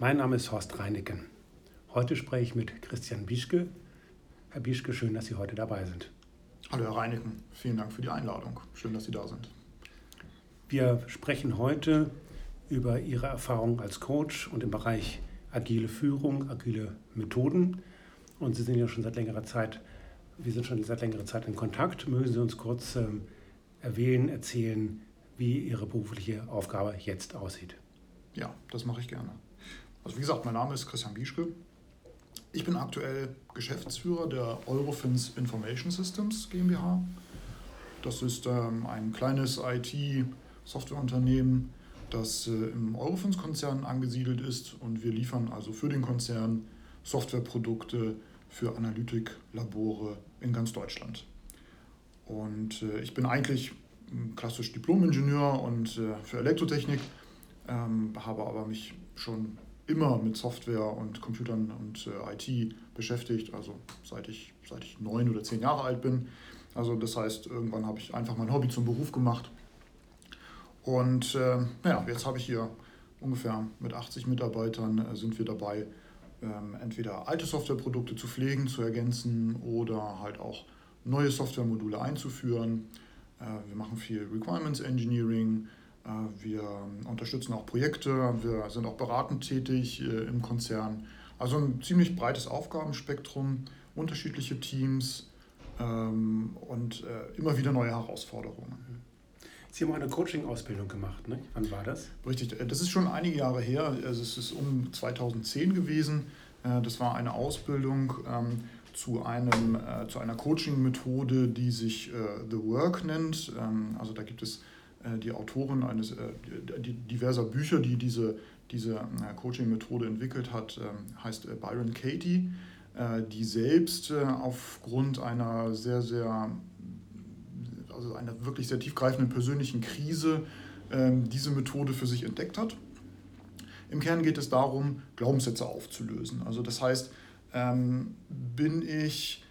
Mein Name ist Horst Reineken. Heute spreche ich mit Christian Bischke. Herr Bischke, schön, dass Sie heute dabei sind. Hallo Herr Reineken, vielen Dank für die Einladung. Schön, dass Sie da sind. Wir sprechen heute über Ihre Erfahrung als Coach und im Bereich agile Führung, agile Methoden. Und Sie sind ja schon seit längerer Zeit, wir sind schon seit längerer Zeit in Kontakt. Mögen Sie uns kurz ähm, erwähnen, erzählen, wie Ihre berufliche Aufgabe jetzt aussieht? Ja, das mache ich gerne. Also wie gesagt, mein Name ist Christian Bieschke. Ich bin aktuell Geschäftsführer der Eurofins Information Systems GmbH. Das ist ähm, ein kleines IT-Softwareunternehmen, das äh, im Eurofins-Konzern angesiedelt ist und wir liefern also für den Konzern Softwareprodukte für Analytiklabore in ganz Deutschland. Und äh, ich bin eigentlich klassisch Diplom-Ingenieur und äh, für Elektrotechnik, ähm, habe aber mich schon immer mit Software und Computern und äh, IT beschäftigt, also seit ich, seit ich neun oder zehn Jahre alt bin. Also das heißt, irgendwann habe ich einfach mein Hobby zum Beruf gemacht. Und äh, ja, jetzt habe ich hier ungefähr mit 80 Mitarbeitern äh, sind wir dabei, ähm, entweder alte Softwareprodukte zu pflegen, zu ergänzen oder halt auch neue Softwaremodule einzuführen. Äh, wir machen viel Requirements Engineering, wir unterstützen auch Projekte, wir sind auch beratend tätig äh, im Konzern. Also ein ziemlich breites Aufgabenspektrum, unterschiedliche Teams ähm, und äh, immer wieder neue Herausforderungen. Sie haben eine Coaching-Ausbildung gemacht, ne? Wann war das? Richtig, das ist schon einige Jahre her. Also es ist um 2010 gewesen. Das war eine Ausbildung ähm, zu, einem, zu einer Coaching-Methode, die sich The Work nennt. Ähm, also da gibt es äh, die Autorin eines äh, diverser Bücher, die diese, diese äh, Coaching-Methode entwickelt hat, ähm, heißt Byron Katie, die selbst aufgrund einer sehr, sehr, also einer wirklich sehr tiefgreifenden persönlichen Krise ähm, diese Methode für sich entdeckt hat. Im Kern geht es darum, Glaubenssätze aufzulösen. Also das heißt, ähm, bin ich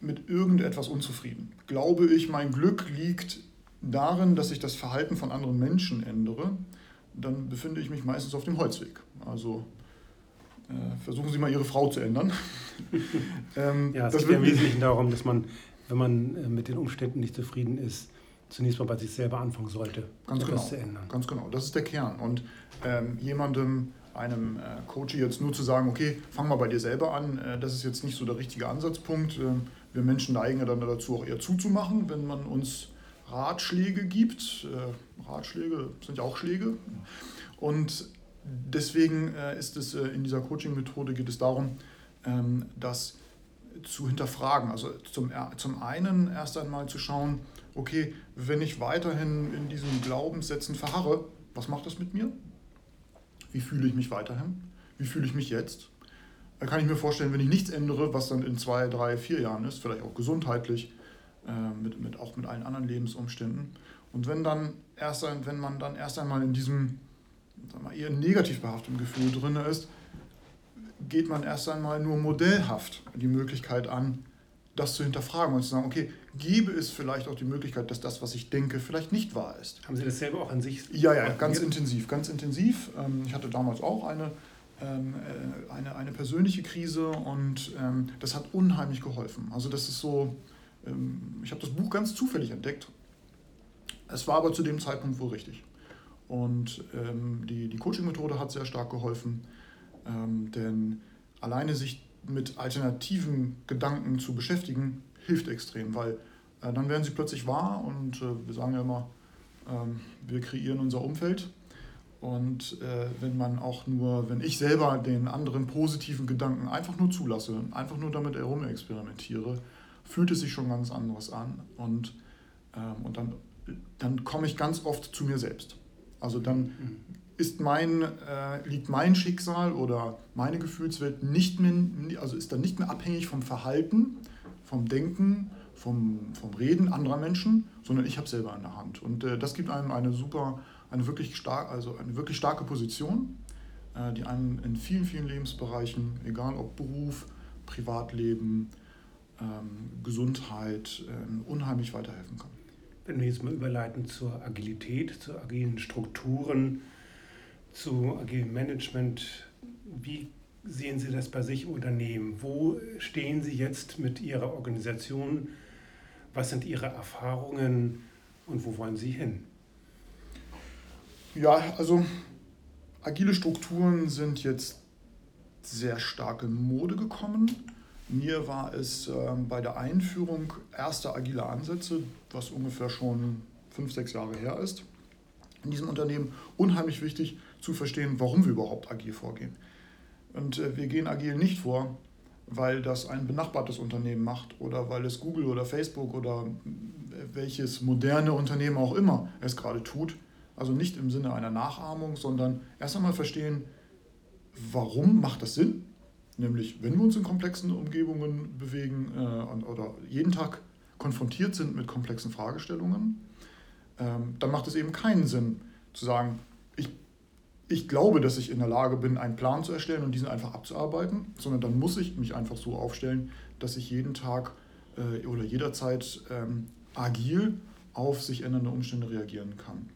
mit irgendetwas unzufrieden? Glaube ich, mein Glück liegt darin, dass ich das Verhalten von anderen Menschen ändere, dann befinde ich mich meistens auf dem Holzweg. Also äh, versuchen Sie mal Ihre Frau zu ändern. ähm, ja, es geht ja im Wesentlichen darum, dass man, wenn man äh, mit den Umständen nicht zufrieden ist, zunächst mal bei sich selber anfangen sollte, ganz genau, zu ändern. Ganz genau, das ist der Kern. Und ähm, jemandem, einem äh, Coach jetzt nur zu sagen, okay, fang mal bei dir selber an, äh, das ist jetzt nicht so der richtige Ansatzpunkt. Ähm, wir Menschen neigen ja dann dazu, auch eher zuzumachen, wenn man uns Ratschläge gibt. Äh, Ratschläge sind ja auch Schläge. Und deswegen äh, ist es äh, in dieser Coaching-Methode geht es darum, ähm, das zu hinterfragen. Also zum, zum einen erst einmal zu schauen, okay, wenn ich weiterhin in diesen Glaubenssätzen verharre, was macht das mit mir? Wie fühle ich mich weiterhin? Wie fühle ich mich jetzt? Da kann ich mir vorstellen, wenn ich nichts ändere, was dann in zwei, drei, vier Jahren ist, vielleicht auch gesundheitlich, mit, mit, auch mit allen anderen Lebensumständen. Und wenn, dann erst wenn man dann erst einmal in diesem sagen wir, eher negativ behafteten Gefühl drin ist, geht man erst einmal nur modellhaft die Möglichkeit an, das zu hinterfragen und zu sagen, okay, gäbe es vielleicht auch die Möglichkeit, dass das, was ich denke, vielleicht nicht wahr ist. Haben Sie das selber auch an sich? Ja, ja, ganz intensiv, ganz intensiv. Ähm, ich hatte damals auch eine, ähm, äh, eine, eine persönliche Krise und ähm, das hat unheimlich geholfen. Also das ist so, ich habe das Buch ganz zufällig entdeckt. Es war aber zu dem Zeitpunkt wohl richtig. Und ähm, die, die Coaching-Methode hat sehr stark geholfen, ähm, denn alleine sich mit alternativen Gedanken zu beschäftigen, hilft extrem, weil äh, dann werden sie plötzlich wahr und äh, wir sagen ja immer, ähm, wir kreieren unser Umfeld. Und äh, wenn man auch nur, wenn ich selber den anderen positiven Gedanken einfach nur zulasse, einfach nur damit herumexperimentiere, fühlt es sich schon ganz anderes an. Und, ähm, und dann, dann komme ich ganz oft zu mir selbst. Also dann ist mein, äh, liegt mein Schicksal oder meine Gefühlswelt nicht mehr, also ist dann nicht mehr abhängig vom Verhalten, vom Denken, vom, vom Reden anderer Menschen, sondern ich habe selber in der Hand. Und äh, das gibt einem eine super, eine wirklich, stark, also eine wirklich starke Position, äh, die einem in vielen, vielen Lebensbereichen, egal ob Beruf, Privatleben, Gesundheit ähm, unheimlich weiterhelfen kann. Wenn wir jetzt mal überleiten zur Agilität, zu agilen Strukturen, zu agilem Management, wie sehen Sie das bei sich im Unternehmen? Wo stehen Sie jetzt mit Ihrer Organisation? Was sind Ihre Erfahrungen und wo wollen Sie hin? Ja, also agile Strukturen sind jetzt sehr stark in Mode gekommen. Mir war es äh, bei der Einführung erster agiler Ansätze, was ungefähr schon fünf, sechs Jahre her ist, in diesem Unternehmen unheimlich wichtig zu verstehen, warum wir überhaupt agil vorgehen. Und äh, wir gehen agil nicht vor, weil das ein benachbartes Unternehmen macht oder weil es Google oder Facebook oder welches moderne Unternehmen auch immer es gerade tut. Also nicht im Sinne einer Nachahmung, sondern erst einmal verstehen, warum macht das Sinn? Nämlich, wenn wir uns in komplexen Umgebungen bewegen äh, oder jeden Tag konfrontiert sind mit komplexen Fragestellungen, ähm, dann macht es eben keinen Sinn zu sagen, ich, ich glaube, dass ich in der Lage bin, einen Plan zu erstellen und diesen einfach abzuarbeiten, sondern dann muss ich mich einfach so aufstellen, dass ich jeden Tag äh, oder jederzeit ähm, agil auf sich ändernde Umstände reagieren kann.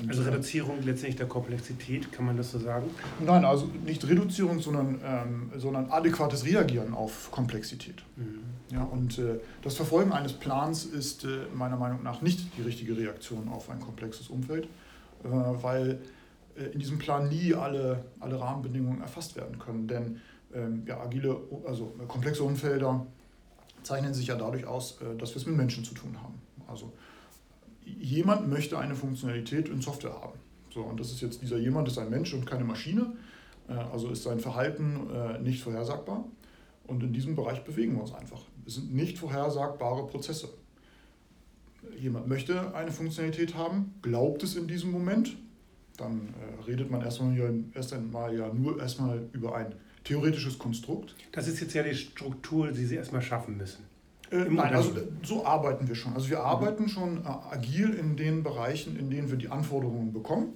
Und also Reduzierung letztendlich der Komplexität, kann man das so sagen? Nein, also nicht Reduzierung, sondern, ähm, sondern adäquates Reagieren auf Komplexität. Mhm. Ja, und äh, das Verfolgen eines Plans ist äh, meiner Meinung nach nicht die richtige Reaktion auf ein komplexes Umfeld, äh, weil äh, in diesem Plan nie alle, alle Rahmenbedingungen erfasst werden können. Denn ähm, ja, agile, also komplexe Umfelder zeichnen sich ja dadurch aus, äh, dass wir es mit Menschen zu tun haben. Also jemand möchte eine Funktionalität in Software haben. So, und das ist jetzt dieser jemand ist ein Mensch und keine Maschine, äh, also ist sein Verhalten äh, nicht vorhersagbar. Und in diesem Bereich bewegen wir uns einfach. Es sind nicht vorhersagbare Prozesse. Jemand möchte eine Funktionalität haben, glaubt es in diesem Moment, dann äh, redet man erstmal, ja, erst einmal ja nur erstmal über ein theoretisches Konstrukt. Das ist jetzt ja die Struktur, die Sie erstmal schaffen müssen. Äh, nein, also so arbeiten wir schon. Also wir arbeiten schon äh, agil in den Bereichen, in denen wir die Anforderungen bekommen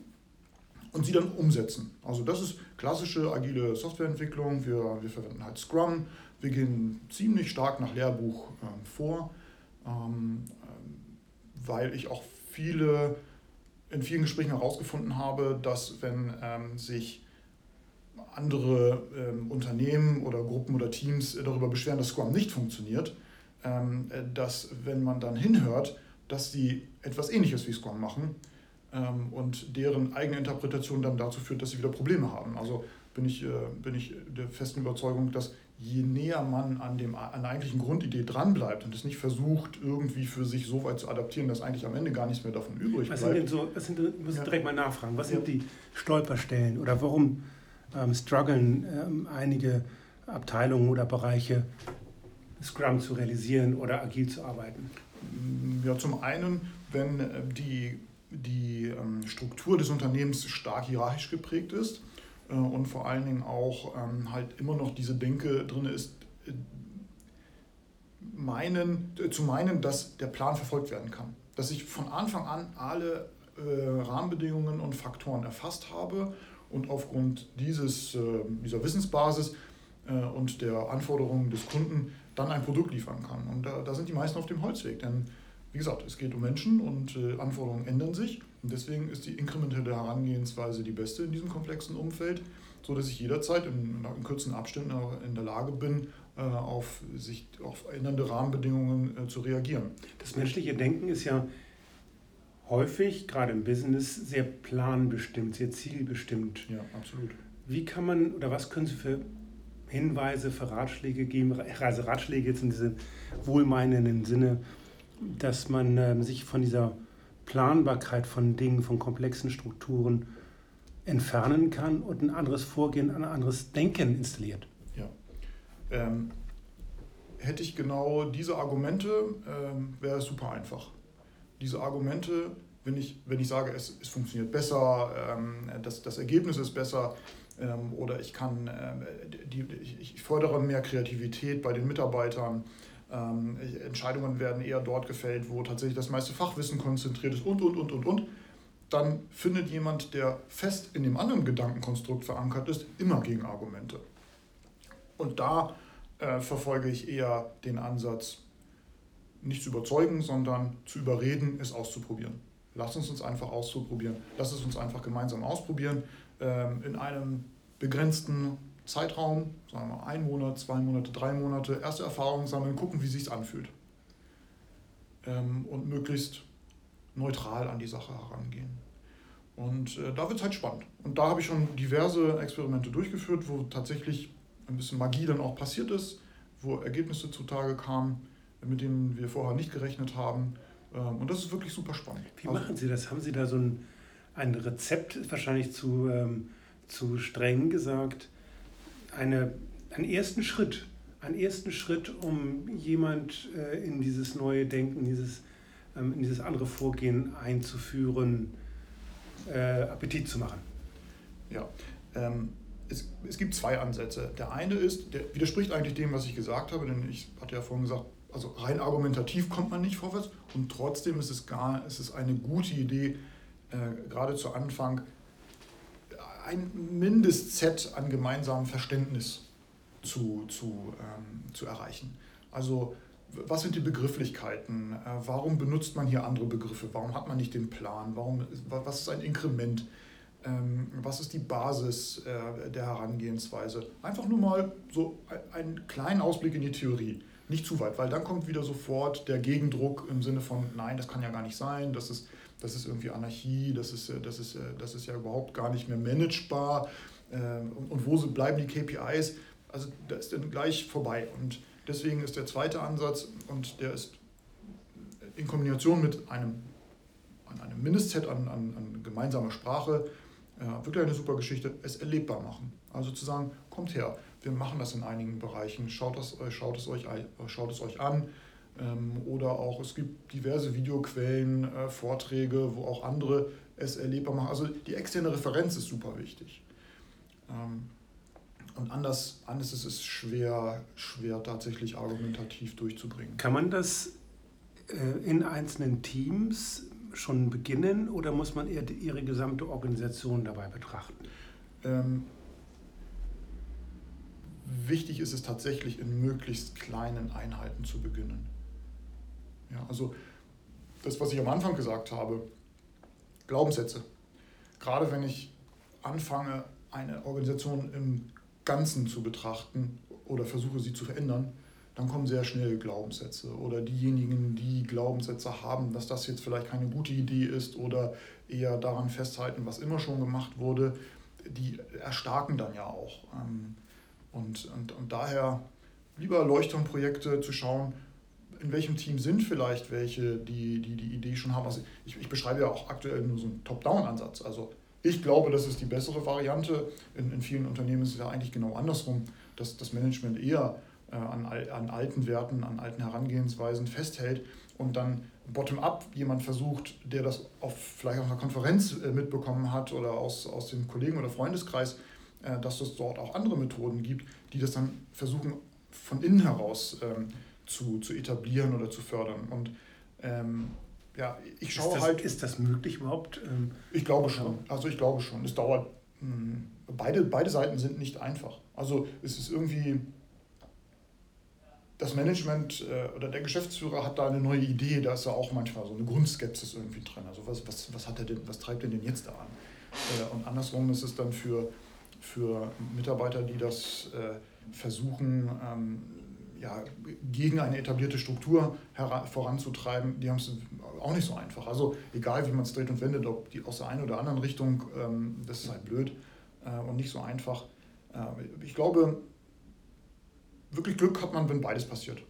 und sie dann umsetzen. Also das ist klassische agile Softwareentwicklung. Wir, wir verwenden halt Scrum. Wir gehen ziemlich stark nach Lehrbuch äh, vor, ähm, äh, weil ich auch viele in vielen Gesprächen herausgefunden habe, dass wenn ähm, sich andere ähm, Unternehmen oder Gruppen oder Teams darüber beschweren, dass Scrum nicht funktioniert, ähm, dass wenn man dann hinhört, dass sie etwas Ähnliches wie Scrum machen ähm, und deren eigene Interpretation dann dazu führt, dass sie wieder Probleme haben. Also bin ich, äh, bin ich der festen Überzeugung, dass je näher man an, dem, an der eigentlichen Grundidee dranbleibt und es nicht versucht, irgendwie für sich so weit zu adaptieren, dass eigentlich am Ende gar nichts mehr davon übrig was bleibt. Sind denn so, was sind, ich muss ja. direkt mal nachfragen, was ja. sind die Stolperstellen oder warum ähm, strugglen ähm, einige Abteilungen oder Bereiche Scrum zu realisieren oder agil zu arbeiten? Ja, zum einen, wenn äh, die, die ähm, Struktur des Unternehmens stark hierarchisch geprägt ist äh, und vor allen Dingen auch ähm, halt immer noch diese Denke drin ist, äh, meinen, zu meinen, dass der Plan verfolgt werden kann. Dass ich von Anfang an alle Rahmenbedingungen und Faktoren erfasst habe und aufgrund dieses, dieser Wissensbasis und der Anforderungen des Kunden dann ein Produkt liefern kann. Und da, da sind die meisten auf dem Holzweg. Denn wie gesagt, es geht um Menschen und äh, Anforderungen ändern sich. Und deswegen ist die inkrementelle Herangehensweise die beste in diesem komplexen Umfeld, sodass ich jederzeit in, in kurzen Abständen in der Lage bin, äh, auf sich auf ändernde Rahmenbedingungen äh, zu reagieren. Das menschliche Denken ist ja häufig, gerade im Business, sehr planbestimmt, sehr zielbestimmt. Ja, absolut. Wie kann man oder was können Sie für Hinweise, für Ratschläge geben, also Ratschläge jetzt in diesem wohlmeinenden Sinne, dass man äh, sich von dieser Planbarkeit von Dingen, von komplexen Strukturen entfernen kann und ein anderes Vorgehen, ein anderes Denken installiert. Ja. Ähm, hätte ich genau diese Argumente, ähm, wäre es super einfach. Diese Argumente, wenn ich, wenn ich sage, es, es funktioniert besser, ähm, das, das Ergebnis ist besser, ähm, oder ich kann, äh, die, ich, ich fördere mehr Kreativität bei den Mitarbeitern. Ähm, Entscheidungen werden eher dort gefällt, wo tatsächlich das meiste Fachwissen konzentriert ist und, und, und, und, und. Dann findet jemand, der fest in dem anderen Gedankenkonstrukt verankert ist, immer Gegenargumente. Und da äh, verfolge ich eher den Ansatz, nicht zu überzeugen, sondern zu überreden, es auszuprobieren. Lass uns uns einfach auszuprobieren. Lass es uns einfach gemeinsam ausprobieren. Ähm, in einem begrenzten Zeitraum, sagen wir ein Monat, zwei Monate, drei Monate, erste Erfahrungen sammeln, gucken, wie sich anfühlt. Ähm, und möglichst neutral an die Sache herangehen. Und äh, da wird es halt spannend. Und da habe ich schon diverse Experimente durchgeführt, wo tatsächlich ein bisschen Magie dann auch passiert ist, wo Ergebnisse zutage kamen, mit denen wir vorher nicht gerechnet haben. Ähm, und das ist wirklich super spannend. Wie also, machen Sie das? Haben Sie da so ein, ein Rezept, wahrscheinlich zu, ähm, zu streng gesagt, eine, einen ersten Schritt, einen ersten Schritt, um jemand äh, in dieses neue Denken, dieses, ähm, in dieses andere Vorgehen einzuführen, äh, Appetit zu machen? Ja, ähm, es, es gibt zwei Ansätze. Der eine ist, der widerspricht eigentlich dem, was ich gesagt habe, denn ich hatte ja vorhin gesagt, also rein argumentativ kommt man nicht vorwärts und trotzdem ist es, gar, ist es eine gute Idee, äh, gerade zu Anfang ein Mindestset an gemeinsamem Verständnis zu, zu, ähm, zu erreichen. Also was sind die Begrifflichkeiten? Äh, warum benutzt man hier andere Begriffe? Warum hat man nicht den Plan? Warum, was ist ein Inkrement? Ähm, was ist die Basis äh, der Herangehensweise? Einfach nur mal so einen kleinen Ausblick in die Theorie. Nicht zu weit, weil dann kommt wieder sofort der Gegendruck im Sinne von, nein, das kann ja gar nicht sein, das ist, das ist irgendwie Anarchie, das ist, das, ist, das ist ja überhaupt gar nicht mehr managebar. Ähm, und wo bleiben die KPIs? Also da ist dann gleich vorbei. Und deswegen ist der zweite Ansatz, und der ist in Kombination mit einem, einem Mindestset an, an, an gemeinsamer Sprache, ja, wirklich eine super Geschichte, es erlebbar machen. Also zu sagen, kommt her, wir machen das in einigen Bereichen, schaut, äh, schaut, es, euch, schaut es euch an. Ähm, oder auch, es gibt diverse Videoquellen, äh, Vorträge, wo auch andere es erlebbar machen. Also die externe Referenz ist super wichtig. Ähm, und anders, anders ist es schwer, schwer tatsächlich argumentativ durchzubringen. Kann man das äh, in einzelnen Teams schon beginnen oder muss man eher Ihre gesamte Organisation dabei betrachten? Ähm, wichtig ist es tatsächlich in möglichst kleinen Einheiten zu beginnen. Ja, also das, was ich am Anfang gesagt habe, Glaubenssätze. Gerade wenn ich anfange, eine Organisation im Ganzen zu betrachten oder versuche sie zu verändern, dann kommen sehr schnell Glaubenssätze oder diejenigen, die Glaubenssätze haben, dass das jetzt vielleicht keine gute Idee ist oder eher daran festhalten, was immer schon gemacht wurde, die erstarken dann ja auch. Ähm, und, und, und daher lieber Leuchtturmprojekte zu schauen, in welchem Team sind vielleicht welche, die die, die Idee schon haben. Also ich, ich beschreibe ja auch aktuell nur so einen Top-Down-Ansatz. Also ich glaube, das ist die bessere Variante. In, in vielen Unternehmen ist es ja eigentlich genau andersrum, dass das Management eher äh, an, an alten Werten, an alten Herangehensweisen festhält und dann bottom-up jemand versucht, der das auf, vielleicht auf einer Konferenz äh, mitbekommen hat oder aus, aus dem Kollegen- oder Freundeskreis, äh, dass es dort auch andere Methoden gibt, die das dann versuchen von innen heraus ähm, zu, zu etablieren oder zu fördern. Und ähm, ja, ich schaue ist das, halt. Ist das möglich überhaupt? Ähm, ich glaube schon. Also ich glaube schon. Es dauert. Mh, hm, beide, beide Seiten sind nicht einfach. Also es ist irgendwie das Management äh, oder der Geschäftsführer hat da eine neue Idee, da ist ja auch manchmal so eine Grundskepsis irgendwie drin. Also was, was, was hat er denn, was treibt er denn jetzt da an? Äh, und andersrum ist es dann für, für Mitarbeiter, die das äh, versuchen, ähm, ja, gegen eine etablierte Struktur voranzutreiben, die haben es auch nicht so einfach. Also egal wie man es dreht und wendet, ob die aus der einen oder anderen Richtung, ähm, das ist halt blöd äh, und nicht so einfach. Äh, ich glaube, wirklich Glück hat man, wenn beides passiert.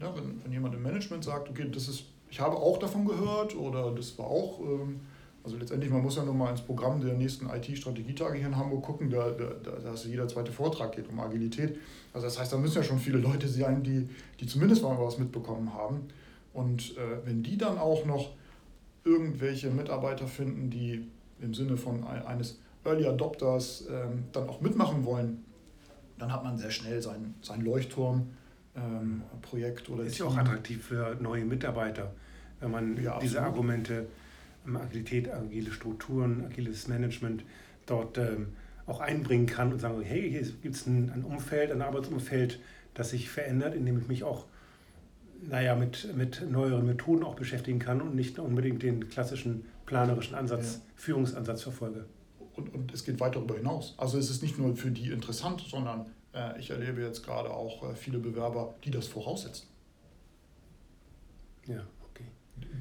Ja, wenn, wenn jemand im Management sagt, okay, das ist, ich habe auch davon gehört oder das war auch, ähm, also letztendlich, man muss ja nur mal ins Programm der nächsten IT-Strategietage hier in Hamburg gucken, da, da, da ist jeder zweite Vortrag geht um Agilität. Also das heißt, da müssen ja schon viele Leute sein, die, die zumindest mal was mitbekommen haben. Und äh, wenn die dann auch noch irgendwelche Mitarbeiter finden, die im Sinne von eines Early Adopters ähm, dann auch mitmachen wollen, dann hat man sehr schnell sein, sein Leuchtturm-Projekt ähm, oder Ist ja auch attraktiv für neue Mitarbeiter, wenn man ja, diese Argumente, Agilität, agile Strukturen, agiles Management dort ähm, auch einbringen kann und sagen, hey, hier gibt es ein, ein Umfeld, ein Arbeitsumfeld, das sich verändert, in dem ich mich auch naja, mit, mit neueren Methoden auch beschäftigen kann und nicht unbedingt den klassischen planerischen Ansatz, ja. Führungsansatz verfolge. und, und es geht weit darüber hinaus. Also es ist nicht nur für die interessant, sondern äh, ich erlebe jetzt gerade auch äh, viele Bewerber, die das voraussetzen. Ja.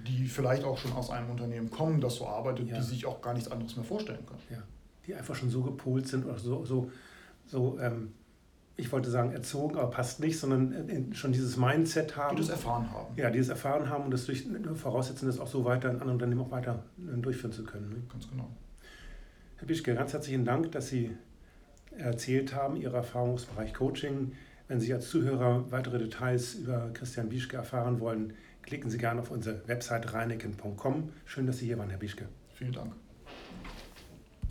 Die vielleicht auch schon aus einem Unternehmen kommen, das so arbeitet, ja. die sich auch gar nichts anderes mehr vorstellen können. Ja. Die einfach schon so gepolt sind oder so, so, so ähm, ich wollte sagen erzogen, aber passt nicht, sondern schon dieses Mindset haben. Die das erfahren haben. Ja, die das erfahren haben und das durch, voraussetzen, das auch so weiter in anderen Unternehmen auch weiter äh, durchführen zu können. Ne? Ganz genau. Herr Bischke, ganz herzlichen Dank, dass Sie erzählt haben, Ihre Erfahrungsbereich Coaching. Wenn Sie als Zuhörer weitere Details über Christian Bischke erfahren wollen, klicken Sie gerne auf unsere Website reineken.com. Schön, dass Sie hier waren, Herr Bischke. Vielen Dank.